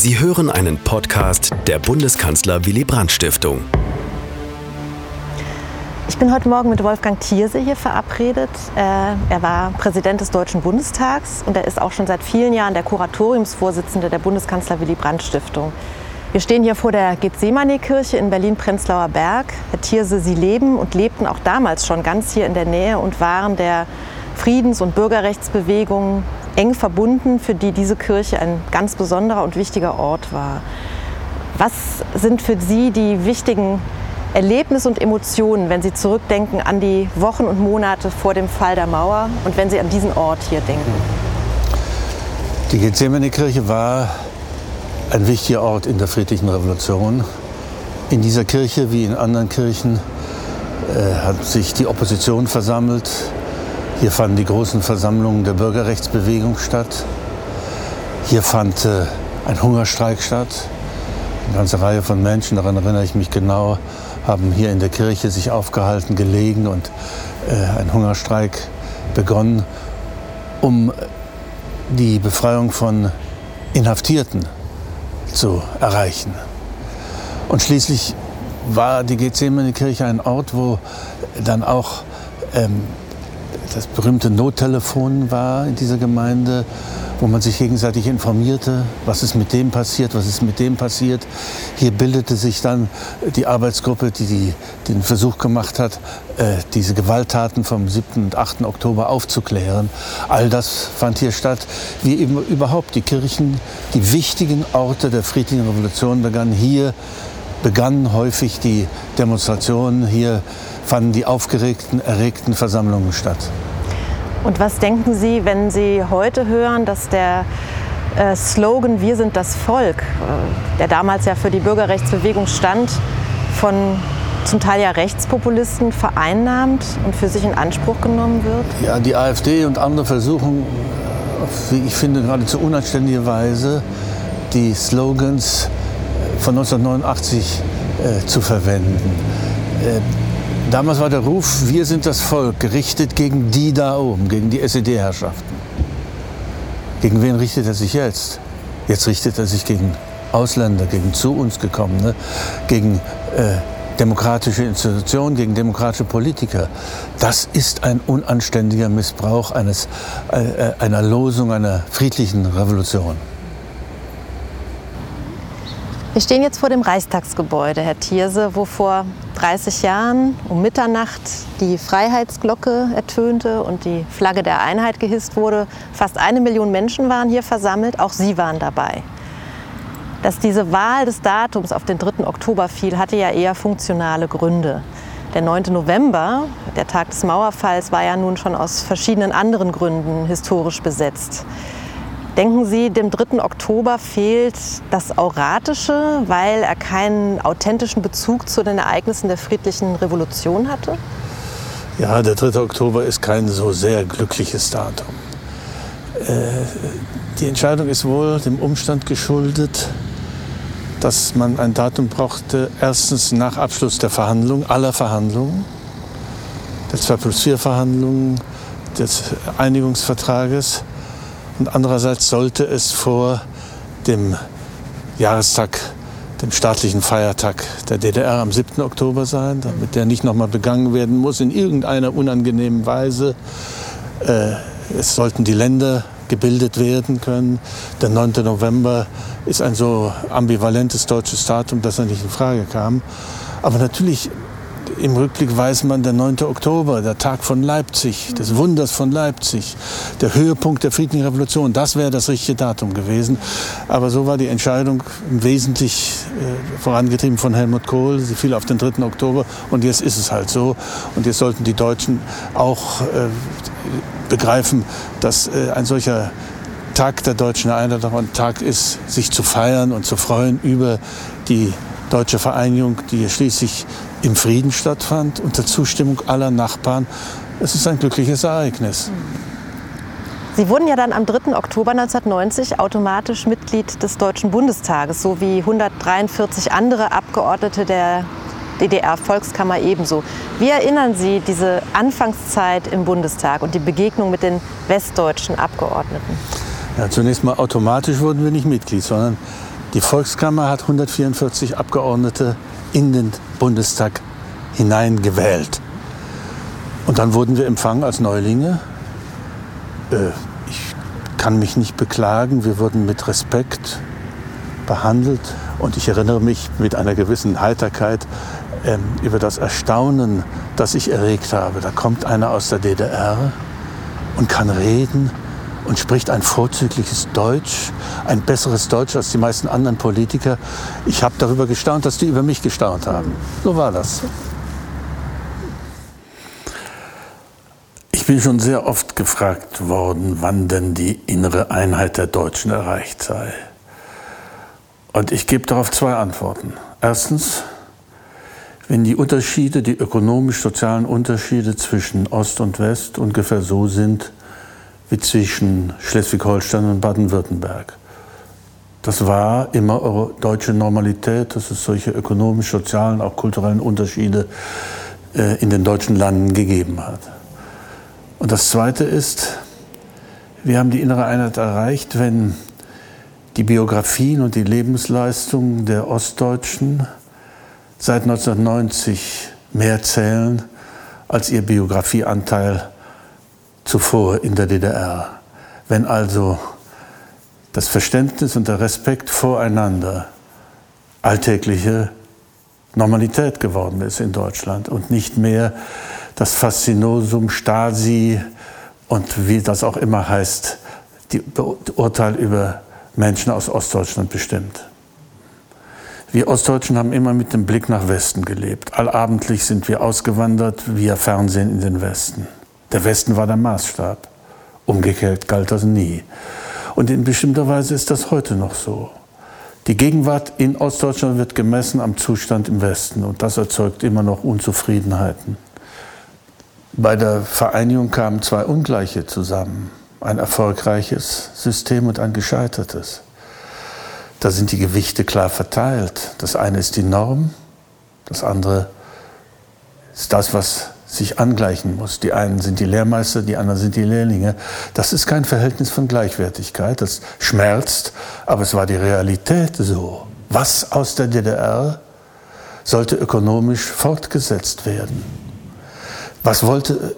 Sie hören einen Podcast der Bundeskanzler Willy Brandt Stiftung. Ich bin heute Morgen mit Wolfgang Thierse hier verabredet. Äh, er war Präsident des Deutschen Bundestags und er ist auch schon seit vielen Jahren der Kuratoriumsvorsitzende der Bundeskanzler Willy Brandt Stiftung. Wir stehen hier vor der Gethsemane-Kirche in Berlin-Prenzlauer Berg. Herr Thierse, Sie leben und lebten auch damals schon ganz hier in der Nähe und waren der Friedens- und Bürgerrechtsbewegung eng verbunden, für die diese Kirche ein ganz besonderer und wichtiger Ort war. Was sind für Sie die wichtigen Erlebnisse und Emotionen, wenn Sie zurückdenken an die Wochen und Monate vor dem Fall der Mauer und wenn Sie an diesen Ort hier denken? Die Gethsemane-Kirche war ein wichtiger Ort in der friedlichen Revolution. In dieser Kirche wie in anderen Kirchen äh, hat sich die Opposition versammelt. Hier fanden die großen Versammlungen der Bürgerrechtsbewegung statt. Hier fand äh, ein Hungerstreik statt. Eine ganze Reihe von Menschen, daran erinnere ich mich genau, haben hier in der Kirche sich aufgehalten, gelegen und äh, ein Hungerstreik begonnen, um die Befreiung von Inhaftierten zu erreichen. Und schließlich war die Gethsemane-Kirche ein Ort, wo dann auch ähm, das berühmte Nottelefon war in dieser Gemeinde, wo man sich gegenseitig informierte, was ist mit dem passiert, was ist mit dem passiert. Hier bildete sich dann die Arbeitsgruppe, die, die den Versuch gemacht hat, äh, diese Gewalttaten vom 7. und 8. Oktober aufzuklären. All das fand hier statt, wie eben überhaupt die Kirchen, die wichtigen Orte der friedlichen Revolution begannen hier begannen häufig die Demonstrationen, hier fanden die aufgeregten, erregten Versammlungen statt. Und was denken Sie, wenn Sie heute hören, dass der äh, Slogan Wir sind das Volk, äh, der damals ja für die Bürgerrechtsbewegung stand, von zum Teil ja Rechtspopulisten vereinnahmt und für sich in Anspruch genommen wird? Ja, die AfD und andere versuchen, wie ich finde, geradezu unanständige Weise, die Slogans von 1989 äh, zu verwenden. Äh, damals war der Ruf, wir sind das Volk, gerichtet gegen die da oben, gegen die SED-Herrschaften. Gegen wen richtet er sich jetzt? Jetzt richtet er sich gegen Ausländer, gegen zu uns gekommene, gegen äh, demokratische Institutionen, gegen demokratische Politiker. Das ist ein unanständiger Missbrauch eines, äh, äh einer Losung einer friedlichen Revolution. Wir stehen jetzt vor dem Reichstagsgebäude, Herr Thierse, wo vor 30 Jahren um Mitternacht die Freiheitsglocke ertönte und die Flagge der Einheit gehisst wurde. Fast eine Million Menschen waren hier versammelt, auch Sie waren dabei. Dass diese Wahl des Datums auf den 3. Oktober fiel, hatte ja eher funktionale Gründe. Der 9. November, der Tag des Mauerfalls, war ja nun schon aus verschiedenen anderen Gründen historisch besetzt. Denken Sie, dem 3. Oktober fehlt das Auratische, weil er keinen authentischen Bezug zu den Ereignissen der friedlichen Revolution hatte? Ja, der 3. Oktober ist kein so sehr glückliches Datum. Äh, die Entscheidung ist wohl dem Umstand geschuldet, dass man ein Datum brauchte, erstens nach Abschluss der Verhandlungen, aller Verhandlungen, der 2 plus 4 Verhandlungen, des Einigungsvertrages, und andererseits sollte es vor dem Jahrestag, dem staatlichen Feiertag der DDR am 7. Oktober sein, damit der nicht nochmal begangen werden muss in irgendeiner unangenehmen Weise. Äh, es sollten die Länder gebildet werden können. Der 9. November ist ein so ambivalentes deutsches Datum, dass er nicht in Frage kam. Aber natürlich im Rückblick weiß man, der 9. Oktober, der Tag von Leipzig, des Wunders von Leipzig, der Höhepunkt der friedlichen Revolution, das wäre das richtige Datum gewesen. Aber so war die Entscheidung wesentlich äh, vorangetrieben von Helmut Kohl. Sie fiel auf den 3. Oktober und jetzt ist es halt so. Und jetzt sollten die Deutschen auch äh, begreifen, dass äh, ein solcher Tag der deutschen Einheit auch ein Tag ist, sich zu feiern und zu freuen über die deutsche Vereinigung, die schließlich im Frieden stattfand, unter Zustimmung aller Nachbarn. Es ist ein glückliches Ereignis. Sie wurden ja dann am 3. Oktober 1990 automatisch Mitglied des Deutschen Bundestages, so wie 143 andere Abgeordnete der DDR-Volkskammer ebenso. Wie erinnern Sie diese Anfangszeit im Bundestag und die Begegnung mit den westdeutschen Abgeordneten? Ja, zunächst mal automatisch wurden wir nicht Mitglied, sondern Die Volkskammer hat 144 Abgeordnete in den Bundestag hineingewählt. Und dann wurden wir empfangen als Neulinge. Äh, ich kann mich nicht beklagen. Wir wurden mit Respekt behandelt. Und ich erinnere mich mit einer gewissen Heiterkeit ähm, über das Erstaunen, das ich erregt habe. Da kommt einer aus der DDR und kann reden und spricht ein vorzügliches Deutsch, ein besseres Deutsch als die meisten anderen Politiker. Ich habe darüber gestaunt, dass die über mich gestaunt haben. So war das. Ich bin schon sehr oft gefragt worden, wann denn die innere Einheit der Deutschen erreicht sei. Und ich gebe darauf zwei Antworten. Erstens, wenn die Unterschiede, die ökonomisch-sozialen Unterschiede zwischen Ost und West ungefähr so sind wie zwischen Schleswig-Holstein und Baden-Württemberg. Das war immer deutsche Normalität, dass es solche ökonomisch-sozialen, auch kulturellen Unterschiede äh, in den deutschen Landen gegeben hat. Und das Zweite ist, wir haben die innere Einheit erreicht, wenn die Biografien und die Lebensleistungen der Ostdeutschen seit 1990 mehr zählen als ihr Biografieanteil zuvor in der DDR. Wenn also das Verständnis und der Respekt voreinander alltägliche Normalität geworden ist in Deutschland und nicht mehr das Faszinosum Stasi und wie das auch immer heißt, die Urteil über Menschen aus Ostdeutschland bestimmt. Wir Ostdeutschen haben immer mit dem Blick nach Westen gelebt. Allabendlich sind wir ausgewandert via Fernsehen in den Westen. Der Westen war der Maßstab. Umgekehrt galt das nie. Und in bestimmter Weise ist das heute noch so. Die Gegenwart in Ostdeutschland wird gemessen am Zustand im Westen und das erzeugt immer noch Unzufriedenheiten. Bei der Vereinigung kamen zwei Ungleiche zusammen ein erfolgreiches System und ein gescheitertes. Da sind die Gewichte klar verteilt. Das eine ist die Norm, das andere ist das, was sich angleichen muss. Die einen sind die Lehrmeister, die anderen sind die Lehrlinge. Das ist kein Verhältnis von Gleichwertigkeit, das schmerzt, aber es war die Realität so. Was aus der DDR sollte ökonomisch fortgesetzt werden? Was wollte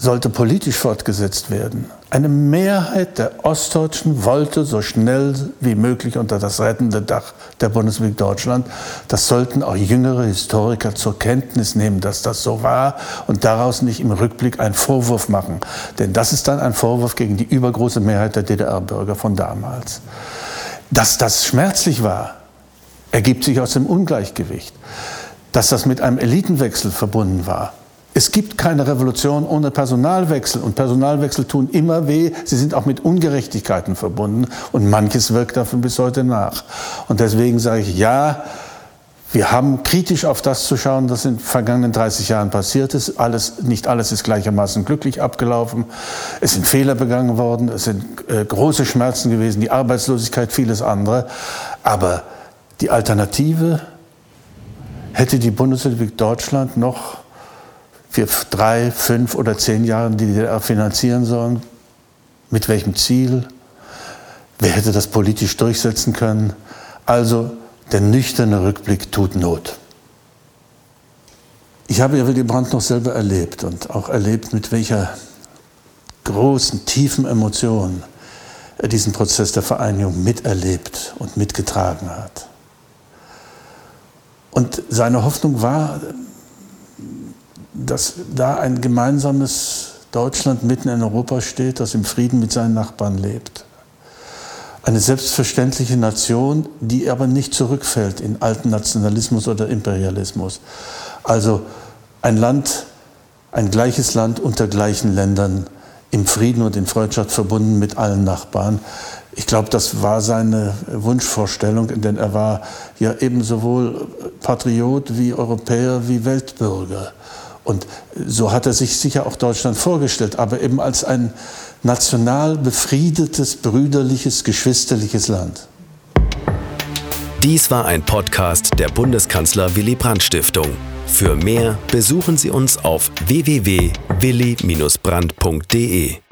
sollte politisch fortgesetzt werden. Eine Mehrheit der Ostdeutschen wollte so schnell wie möglich unter das rettende Dach der Bundesrepublik Deutschland. Das sollten auch jüngere Historiker zur Kenntnis nehmen, dass das so war und daraus nicht im Rückblick einen Vorwurf machen. Denn das ist dann ein Vorwurf gegen die übergroße Mehrheit der DDR-Bürger von damals. Dass das schmerzlich war, ergibt sich aus dem Ungleichgewicht. Dass das mit einem Elitenwechsel verbunden war, es gibt keine Revolution ohne Personalwechsel und Personalwechsel tun immer weh. Sie sind auch mit Ungerechtigkeiten verbunden und manches wirkt davon bis heute nach. Und deswegen sage ich ja, wir haben kritisch auf das zu schauen, was in den vergangenen 30 Jahren passiert ist. Alles, nicht alles ist gleichermaßen glücklich abgelaufen. Es sind Fehler begangen worden, es sind äh, große Schmerzen gewesen, die Arbeitslosigkeit, vieles andere. Aber die Alternative hätte die Bundesrepublik Deutschland noch für drei, fünf oder zehn Jahren die DDR finanzieren sollen? Mit welchem Ziel? Wer hätte das politisch durchsetzen können? Also der nüchterne Rückblick tut Not. Ich habe ja Willy Brandt noch selber erlebt und auch erlebt, mit welcher großen, tiefen Emotion er diesen Prozess der Vereinigung miterlebt und mitgetragen hat. Und seine Hoffnung war, dass da ein gemeinsames Deutschland mitten in Europa steht, das im Frieden mit seinen Nachbarn lebt. Eine selbstverständliche Nation, die aber nicht zurückfällt in alten Nationalismus oder Imperialismus. Also ein Land, ein gleiches Land unter gleichen Ländern im Frieden und in Freundschaft verbunden mit allen Nachbarn. Ich glaube, das war seine Wunschvorstellung, denn er war ja eben sowohl Patriot wie Europäer wie Weltbürger. Und so hat er sich sicher auch Deutschland vorgestellt, aber eben als ein national befriedetes, brüderliches, geschwisterliches Land. Dies war ein Podcast der Bundeskanzler Willy Brandt Stiftung. Für mehr besuchen Sie uns auf www.willy-brandt.de.